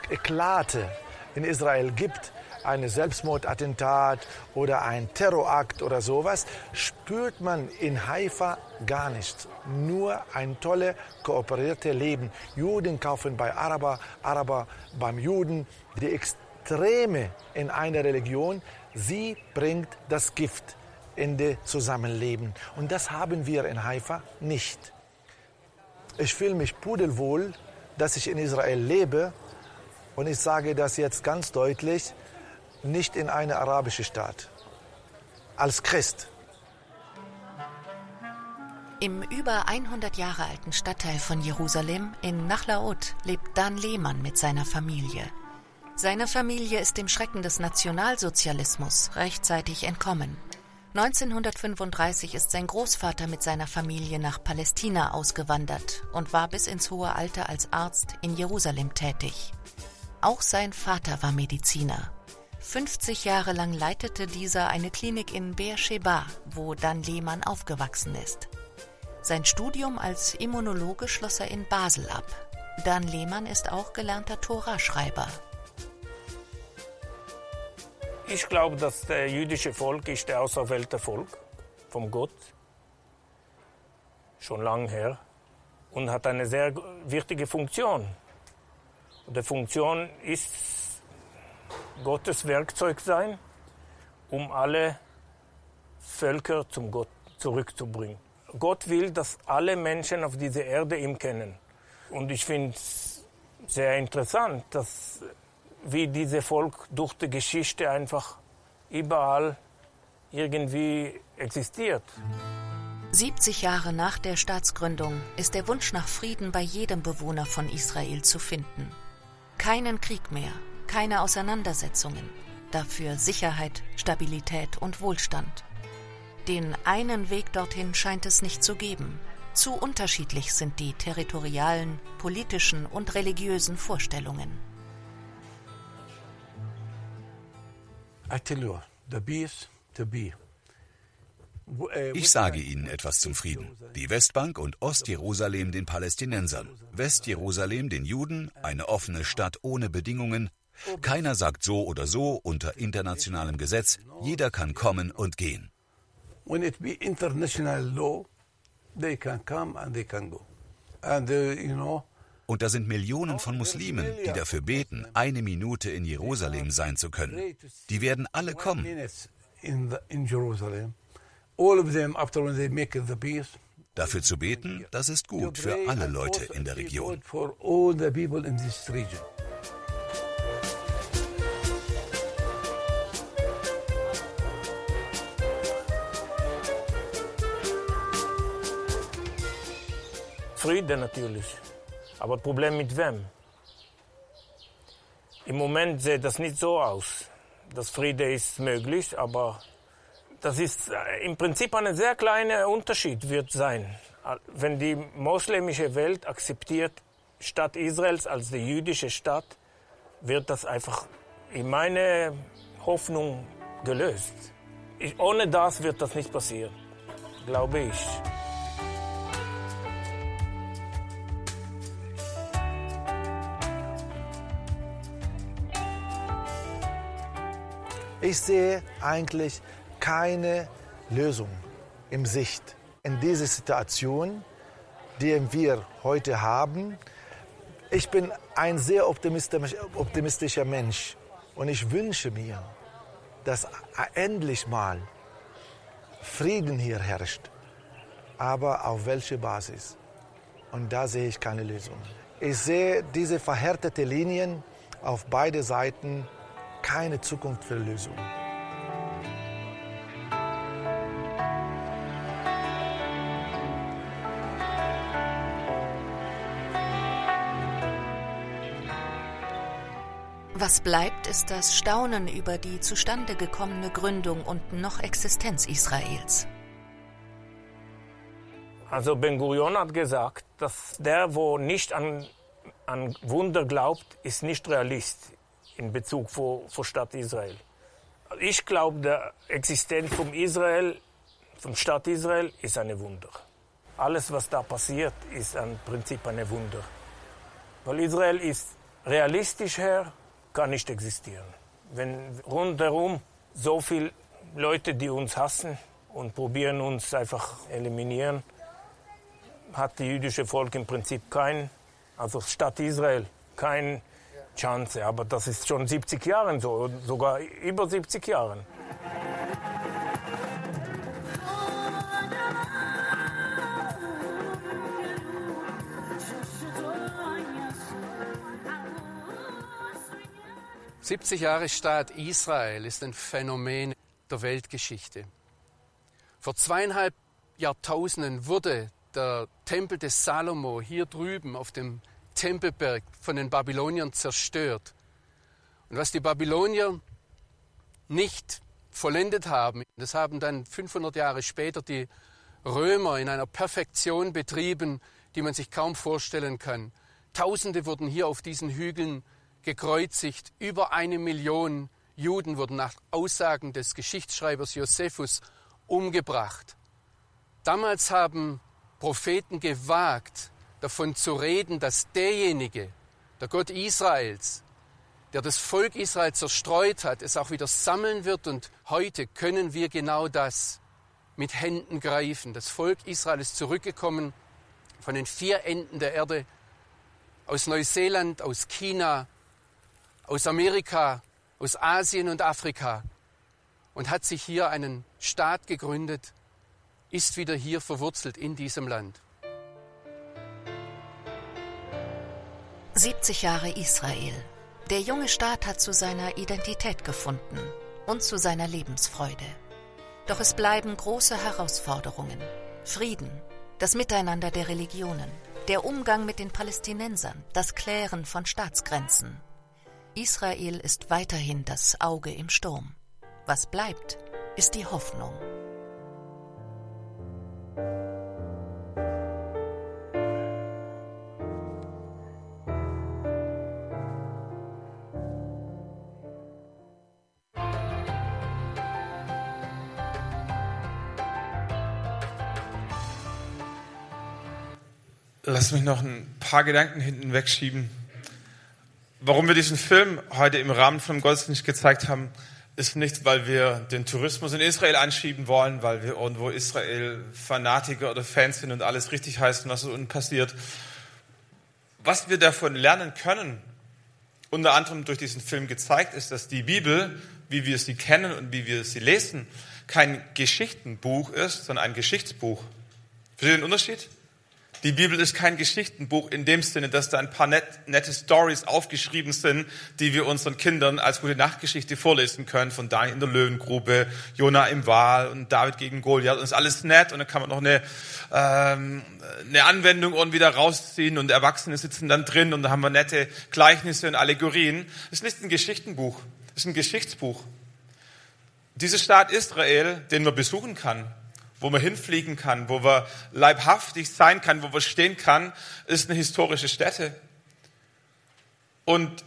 Eklate in Israel gibt, ein Selbstmordattentat oder ein Terrorakt oder sowas, spürt man in Haifa gar nichts. Nur ein tolles, kooperiertes Leben. Juden kaufen bei Araber, Araber beim Juden. Die Extreme in einer Religion, sie bringt das Gift in das Zusammenleben. Und das haben wir in Haifa nicht. Ich fühle mich pudelwohl, dass ich in Israel lebe und ich sage das jetzt ganz deutlich, nicht in eine arabische Stadt. Als Christ. Im über 100 Jahre alten Stadtteil von Jerusalem in Nachlaot lebt Dan Lehmann mit seiner Familie. Seine Familie ist dem Schrecken des Nationalsozialismus rechtzeitig entkommen. 1935 ist sein Großvater mit seiner Familie nach Palästina ausgewandert und war bis ins hohe Alter als Arzt in Jerusalem tätig. Auch sein Vater war Mediziner. 50 Jahre lang leitete dieser eine Klinik in Beersheba, wo Dan Lehmann aufgewachsen ist. Sein Studium als Immunologe schloss er in Basel ab. Dan Lehmann ist auch gelernter Toraschreiber. Ich glaube, dass der jüdische Volk ist der auserwählte Volk vom Gott. Schon lange her. Und hat eine sehr wichtige Funktion. Und die Funktion ist Gottes Werkzeug sein, um alle Völker zum Gott zurückzubringen. Gott will, dass alle Menschen auf dieser Erde ihn kennen. Und ich finde es sehr interessant, dass wie dieses Volk durch die Geschichte einfach überall irgendwie existiert. 70 Jahre nach der Staatsgründung ist der Wunsch nach Frieden bei jedem Bewohner von Israel zu finden. Keinen Krieg mehr, keine Auseinandersetzungen, dafür Sicherheit, Stabilität und Wohlstand. Den einen Weg dorthin scheint es nicht zu geben. Zu unterschiedlich sind die territorialen, politischen und religiösen Vorstellungen. Ich sage Ihnen etwas zum Frieden. Die Westbank und Ostjerusalem den Palästinensern, Westjerusalem den Juden, eine offene Stadt ohne Bedingungen. Keiner sagt so oder so unter internationalem Gesetz. Jeder kann kommen und gehen. they can come and they can go. And uh, you know, und da sind Millionen von Muslimen, die dafür beten, eine Minute in Jerusalem sein zu können. Die werden alle kommen. Dafür zu beten, das ist gut für alle Leute in der Region. Friede natürlich. Aber Problem mit wem? Im Moment sieht das nicht so aus. Das Friede ist möglich, aber das ist äh, im Prinzip ein sehr kleiner Unterschied wird sein. Wenn die moslemische Welt akzeptiert Stadt Israels als die jüdische Stadt, wird das einfach in meine Hoffnung gelöst. Ich, ohne das wird das nicht passieren, glaube ich. Ich sehe eigentlich keine Lösung im Sicht in dieser Situation, die wir heute haben. Ich bin ein sehr optimistischer Mensch und ich wünsche mir, dass endlich mal Frieden hier herrscht. Aber auf welche Basis? Und da sehe ich keine Lösung. Ich sehe diese verhärtete Linien auf beide Seiten keine Zukunft für Lösungen. Was bleibt, ist das Staunen über die zustande gekommene Gründung und noch Existenz Israels. Also Ben Gurion hat gesagt, dass der, wo nicht an, an Wunder glaubt, ist nicht Realist in Bezug vor, vor Stadt Israel. Ich glaube, die Existenz von Israel, vom Staat Israel, ist ein Wunder. Alles, was da passiert, ist im Prinzip ein Wunder. Weil Israel ist realistisch her, kann nicht existieren. Wenn rundherum so viele Leute, die uns hassen und probieren uns einfach eliminieren, hat die jüdische Volk im Prinzip kein, also Stadt Israel, kein Chance. Aber das ist schon 70 Jahre so, sogar über 70 Jahren. »70 Jahre Staat Israel ist ein Phänomen der Weltgeschichte. Vor zweieinhalb Jahrtausenden wurde der Tempel des Salomo hier drüben auf dem Tempelberg von den Babyloniern zerstört. Und was die Babylonier nicht vollendet haben, das haben dann 500 Jahre später die Römer in einer Perfektion betrieben, die man sich kaum vorstellen kann. Tausende wurden hier auf diesen Hügeln gekreuzigt. Über eine Million Juden wurden nach Aussagen des Geschichtsschreibers Josephus umgebracht. Damals haben Propheten gewagt, davon zu reden, dass derjenige, der Gott Israels, der das Volk Israel zerstreut hat, es auch wieder sammeln wird. Und heute können wir genau das mit Händen greifen. Das Volk Israel ist zurückgekommen von den vier Enden der Erde, aus Neuseeland, aus China, aus Amerika, aus Asien und Afrika und hat sich hier einen Staat gegründet, ist wieder hier verwurzelt in diesem Land. 70 Jahre Israel. Der junge Staat hat zu seiner Identität gefunden und zu seiner Lebensfreude. Doch es bleiben große Herausforderungen. Frieden, das Miteinander der Religionen, der Umgang mit den Palästinensern, das Klären von Staatsgrenzen. Israel ist weiterhin das Auge im Sturm. Was bleibt, ist die Hoffnung. Lass mich noch ein paar Gedanken hinten wegschieben. Warum wir diesen Film heute im Rahmen von Gottesdienst gezeigt haben, ist nicht, weil wir den Tourismus in Israel anschieben wollen, weil wir irgendwo Israel-Fanatiker oder Fans sind und alles richtig heißen, was unten passiert. Was wir davon lernen können, unter anderem durch diesen Film gezeigt, ist, dass die Bibel, wie wir sie kennen und wie wir sie lesen, kein Geschichtenbuch ist, sondern ein Geschichtsbuch. Versteht ihr den Unterschied? Die Bibel ist kein Geschichtenbuch in dem Sinne, dass da ein paar net, nette Stories aufgeschrieben sind, die wir unseren Kindern als gute Nachtgeschichte vorlesen können, von Daniel in der Löwengrube, Jona im Wal und David gegen Goliath. Und ist alles nett und dann kann man noch eine, ähm, eine Anwendung irgendwie da rausziehen und Erwachsene sitzen dann drin und da haben wir nette Gleichnisse und Allegorien. Das ist nicht ein Geschichtenbuch, das ist ein Geschichtsbuch. Dieser Staat Israel, den man besuchen kann, wo man hinfliegen kann, wo man leibhaftig sein kann, wo man stehen kann, ist eine historische Stätte. Und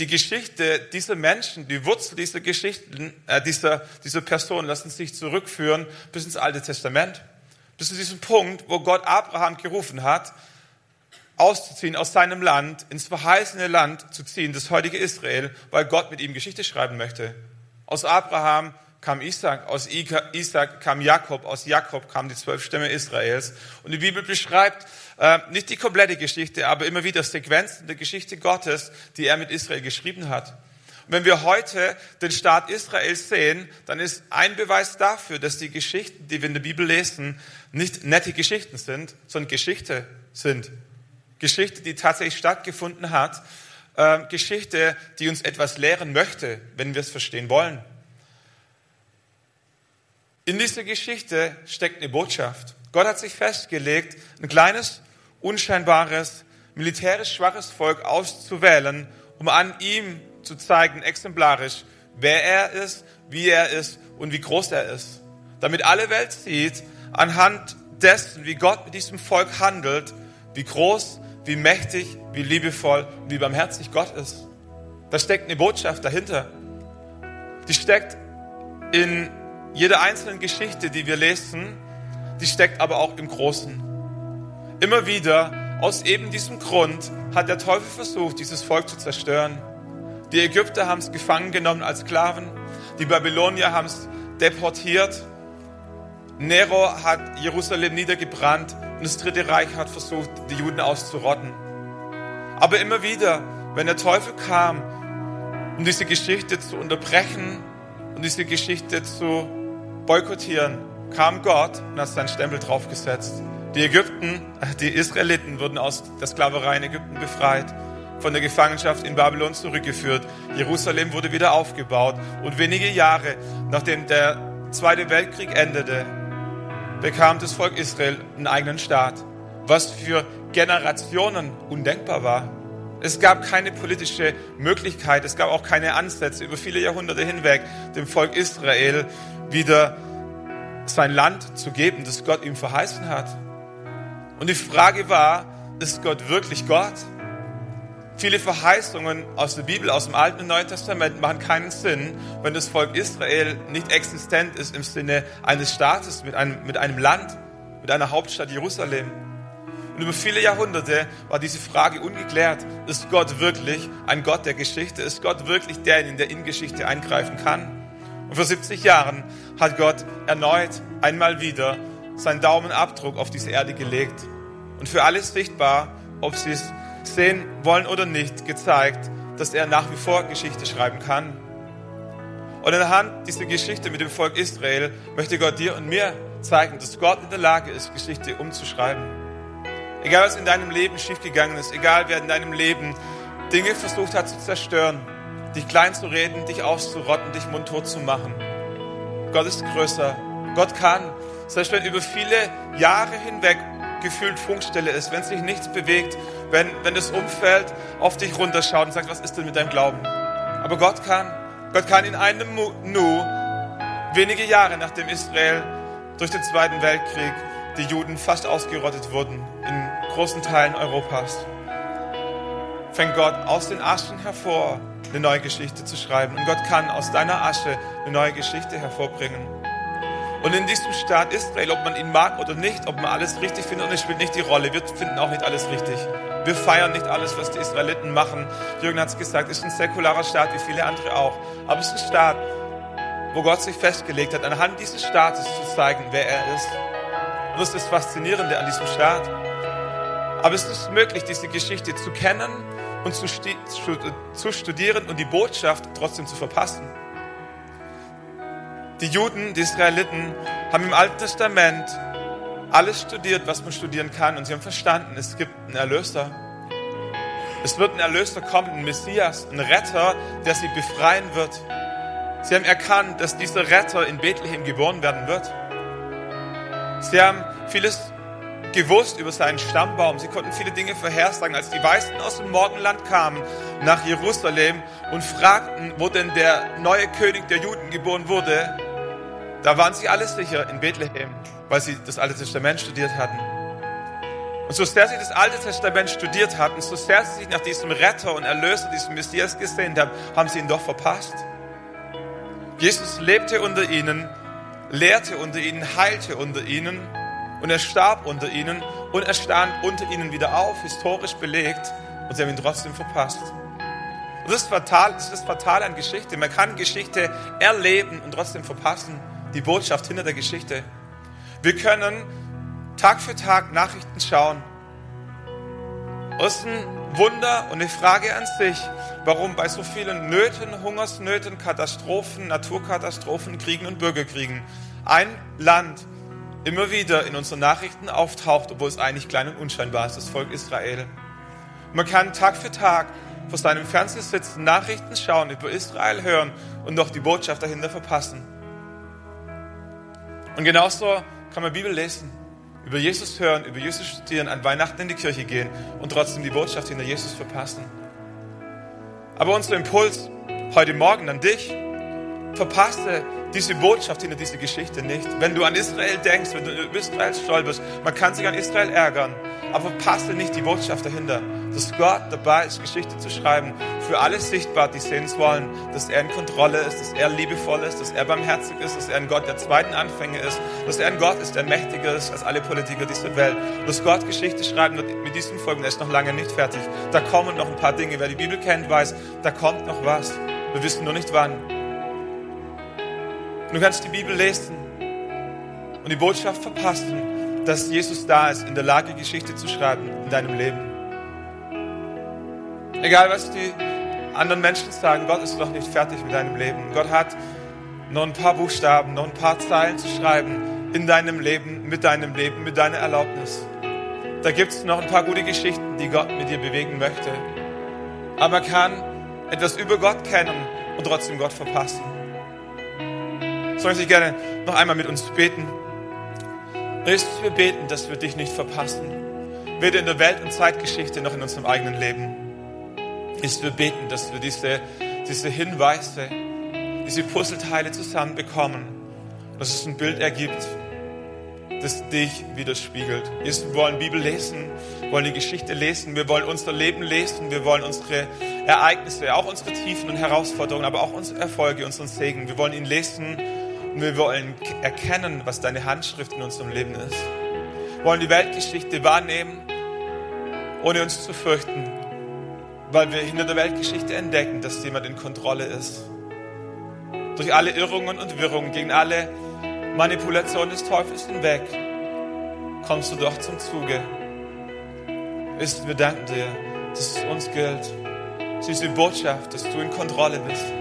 die Geschichte dieser Menschen, die Wurzel dieser Geschichten, äh, dieser, dieser Person lassen sich zurückführen bis ins Alte Testament. Bis zu diesem Punkt, wo Gott Abraham gerufen hat, auszuziehen aus seinem Land, ins verheißene Land zu ziehen, das heutige Israel, weil Gott mit ihm Geschichte schreiben möchte. Aus Abraham kam Isaac, aus Isaac kam Jakob, aus Jakob kamen die zwölf Stämme Israels. Und die Bibel beschreibt äh, nicht die komplette Geschichte, aber immer wieder Sequenzen der Geschichte Gottes, die er mit Israel geschrieben hat. Und wenn wir heute den Staat Israel sehen, dann ist ein Beweis dafür, dass die Geschichten, die wir in der Bibel lesen, nicht nette Geschichten sind, sondern Geschichte sind. Geschichte, die tatsächlich stattgefunden hat. Äh, Geschichte, die uns etwas lehren möchte, wenn wir es verstehen wollen. In dieser Geschichte steckt eine Botschaft. Gott hat sich festgelegt, ein kleines, unscheinbares, militärisch schwaches Volk auszuwählen, um an ihm zu zeigen, exemplarisch, wer er ist, wie er ist und wie groß er ist. Damit alle Welt sieht, anhand dessen, wie Gott mit diesem Volk handelt, wie groß, wie mächtig, wie liebevoll wie barmherzig Gott ist. Da steckt eine Botschaft dahinter. Die steckt in jede einzelne Geschichte, die wir lesen, die steckt aber auch im Großen. Immer wieder, aus eben diesem Grund, hat der Teufel versucht, dieses Volk zu zerstören. Die Ägypter haben es gefangen genommen als Sklaven. Die Babylonier haben es deportiert. Nero hat Jerusalem niedergebrannt und das Dritte Reich hat versucht, die Juden auszurotten. Aber immer wieder, wenn der Teufel kam, um diese Geschichte zu unterbrechen und diese Geschichte zu boykottieren, kam Gott und hat seinen Stempel draufgesetzt. Die Ägypten, die Israeliten wurden aus der Sklaverei in Ägypten befreit, von der Gefangenschaft in Babylon zurückgeführt. Jerusalem wurde wieder aufgebaut und wenige Jahre nachdem der Zweite Weltkrieg endete, bekam das Volk Israel einen eigenen Staat, was für Generationen undenkbar war. Es gab keine politische Möglichkeit, es gab auch keine Ansätze über viele Jahrhunderte hinweg, dem Volk Israel wieder sein Land zu geben, das Gott ihm verheißen hat. Und die Frage war, ist Gott wirklich Gott? Viele Verheißungen aus der Bibel, aus dem Alten und Neuen Testament machen keinen Sinn, wenn das Volk Israel nicht existent ist im Sinne eines Staates mit einem, mit einem Land, mit einer Hauptstadt Jerusalem. Und über viele Jahrhunderte war diese Frage ungeklärt. Ist Gott wirklich ein Gott der Geschichte? Ist Gott wirklich der, in der Innengeschichte eingreifen kann? Und vor 70 Jahren hat Gott erneut einmal wieder seinen Daumenabdruck auf diese Erde gelegt und für alles sichtbar, ob sie es sehen wollen oder nicht, gezeigt, dass er nach wie vor Geschichte schreiben kann. Und anhand dieser Geschichte mit dem Volk Israel möchte Gott dir und mir zeigen, dass Gott in der Lage ist, Geschichte umzuschreiben. Egal was in deinem Leben schiefgegangen ist, egal wer in deinem Leben Dinge versucht hat zu zerstören, dich klein zu reden, dich auszurotten, dich mundtot zu machen. Gott ist größer. Gott kann, selbst wenn über viele Jahre hinweg gefühlt Funkstelle ist, wenn sich nichts bewegt, wenn, wenn das Umfeld auf dich runterschaut und sagt, was ist denn mit deinem Glauben? Aber Gott kann. Gott kann in einem Nu, wenige Jahre nachdem Israel durch den Zweiten Weltkrieg die Juden fast ausgerottet wurden in großen Teilen Europas, fängt Gott aus den Aschen hervor eine neue Geschichte zu schreiben. Und Gott kann aus deiner Asche eine neue Geschichte hervorbringen. Und in diesem Staat Israel, ob man ihn mag oder nicht, ob man alles richtig findet und es spielt nicht die Rolle. Wir finden auch nicht alles richtig. Wir feiern nicht alles, was die Israeliten machen. Jürgen hat es gesagt, es ist ein säkularer Staat, wie viele andere auch. Aber es ist ein Staat, wo Gott sich festgelegt hat, anhand dieses Staates zu zeigen, wer er ist. Und das ist das Faszinierende an diesem Staat. Aber es ist möglich, diese Geschichte zu kennen und zu, zu studieren und die Botschaft trotzdem zu verpassen. Die Juden, die Israeliten, haben im Alten Testament alles studiert, was man studieren kann. Und sie haben verstanden, es gibt einen Erlöser. Es wird ein Erlöser kommen, ein Messias, ein Retter, der sie befreien wird. Sie haben erkannt, dass dieser Retter in Bethlehem geboren werden wird. Sie haben vieles gewusst über seinen Stammbaum. Sie konnten viele Dinge vorhersagen. Als die Weißen aus dem Morgenland kamen nach Jerusalem und fragten, wo denn der neue König der Juden geboren wurde, da waren sie alle sicher in Bethlehem, weil sie das Alte Testament studiert hatten. Und so sehr sie das Alte Testament studiert hatten, so sehr sie sich nach diesem Retter und Erlöser, diesem Messias gesehnt haben, haben sie ihn doch verpasst. Jesus lebte unter ihnen, lehrte unter ihnen, heilte unter ihnen und er starb unter ihnen und er stand unter ihnen wieder auf, historisch belegt und sie haben ihn trotzdem verpasst. Und das ist fatal, das ist fatal an Geschichte. Man kann Geschichte erleben und trotzdem verpassen die Botschaft hinter der Geschichte. Wir können Tag für Tag Nachrichten schauen. Das ist ein Wunder und eine Frage an sich, warum bei so vielen Nöten, Hungersnöten, Katastrophen, Naturkatastrophen, Kriegen und Bürgerkriegen ein Land immer wieder in unseren Nachrichten auftaucht, obwohl es eigentlich klein und unscheinbar ist, das Volk Israel. Man kann Tag für Tag vor seinem Fernseher sitzen, Nachrichten schauen, über Israel hören und noch die Botschaft dahinter verpassen. Und genauso kann man Bibel lesen, über Jesus hören, über Jesus studieren, an Weihnachten in die Kirche gehen und trotzdem die Botschaft hinter Jesus verpassen. Aber unser Impuls heute Morgen an dich, verpasse diese Botschaft hinter dieser Geschichte nicht. Wenn du an Israel denkst, wenn du über Israel stolperst, man kann sich an Israel ärgern, aber verpasse nicht die Botschaft dahinter, dass Gott dabei ist, Geschichte zu schreiben, für alle sichtbar, die sehen es wollen, dass er in Kontrolle ist, dass er liebevoll ist, dass er barmherzig ist, dass er ein Gott der zweiten Anfänge ist, dass er ein Gott ist, der mächtiger ist als alle Politiker dieser Welt. Dass Gott Geschichte schreiben wird mit diesen Folgen, er ist noch lange nicht fertig. Da kommen noch ein paar Dinge. Wer die Bibel kennt, weiß, da kommt noch was. Wir wissen nur nicht wann. Und du kannst die Bibel lesen und die Botschaft verpassen, dass Jesus da ist, in der Lage, Geschichte zu schreiben in deinem Leben. Egal, was die anderen Menschen sagen, Gott ist noch nicht fertig mit deinem Leben. Gott hat noch ein paar Buchstaben, noch ein paar Zeilen zu schreiben in deinem Leben, mit deinem Leben, mit deiner Erlaubnis. Da gibt es noch ein paar gute Geschichten, die Gott mit dir bewegen möchte. Aber man kann etwas über Gott kennen und trotzdem Gott verpassen. So möchte ich gerne noch einmal mit uns beten. Ist, wir beten, dass wir dich nicht verpassen. Weder in der Welt- und Zeitgeschichte noch in unserem eigenen Leben. Ist, wir beten, dass wir diese, diese Hinweise, diese Puzzleteile zusammenbekommen. Dass es ein Bild ergibt, das dich widerspiegelt. Wir wollen Bibel lesen, wollen die Geschichte lesen, wir wollen unser Leben lesen, wir wollen unsere Ereignisse, auch unsere Tiefen und Herausforderungen, aber auch unsere Erfolge, unseren Segen, wir wollen ihn lesen und wir wollen erkennen, was deine Handschrift in unserem Leben ist. Wir wollen die Weltgeschichte wahrnehmen, ohne uns zu fürchten, weil wir hinter der Weltgeschichte entdecken, dass jemand in Kontrolle ist. Durch alle Irrungen und Wirrungen, gegen alle Manipulationen des Teufels hinweg, kommst du doch zum Zuge. Wir danken dir, dass es uns gilt. Diese Botschaft, dass du in Kontrolle bist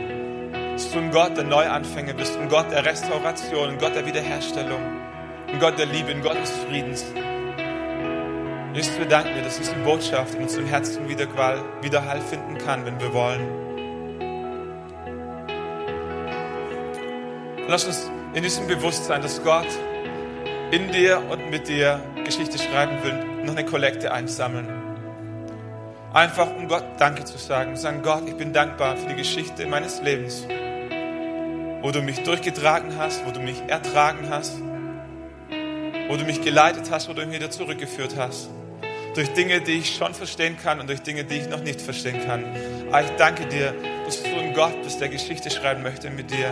dass du ein Gott der Neuanfänge bist, ein Gott der Restauration, ein Gott der Wiederherstellung, ein Gott der Liebe, ein Gott des Friedens. Jesus, wir danken dir, dass diese Botschaft in unserem Herzen wieder, wieder Halt finden kann, wenn wir wollen. lass uns in diesem Bewusstsein, dass Gott in dir und mit dir Geschichte schreiben will, noch eine Kollekte einsammeln. Einfach um Gott Danke zu sagen. Sagen, Gott, ich bin dankbar für die Geschichte meines Lebens wo du mich durchgetragen hast, wo du mich ertragen hast, wo du mich geleitet hast, wo du mich wieder zurückgeführt hast. Durch Dinge, die ich schon verstehen kann und durch Dinge, die ich noch nicht verstehen kann. Aber ich danke dir, dass du ein Gott bist, der Geschichte schreiben möchte mit dir.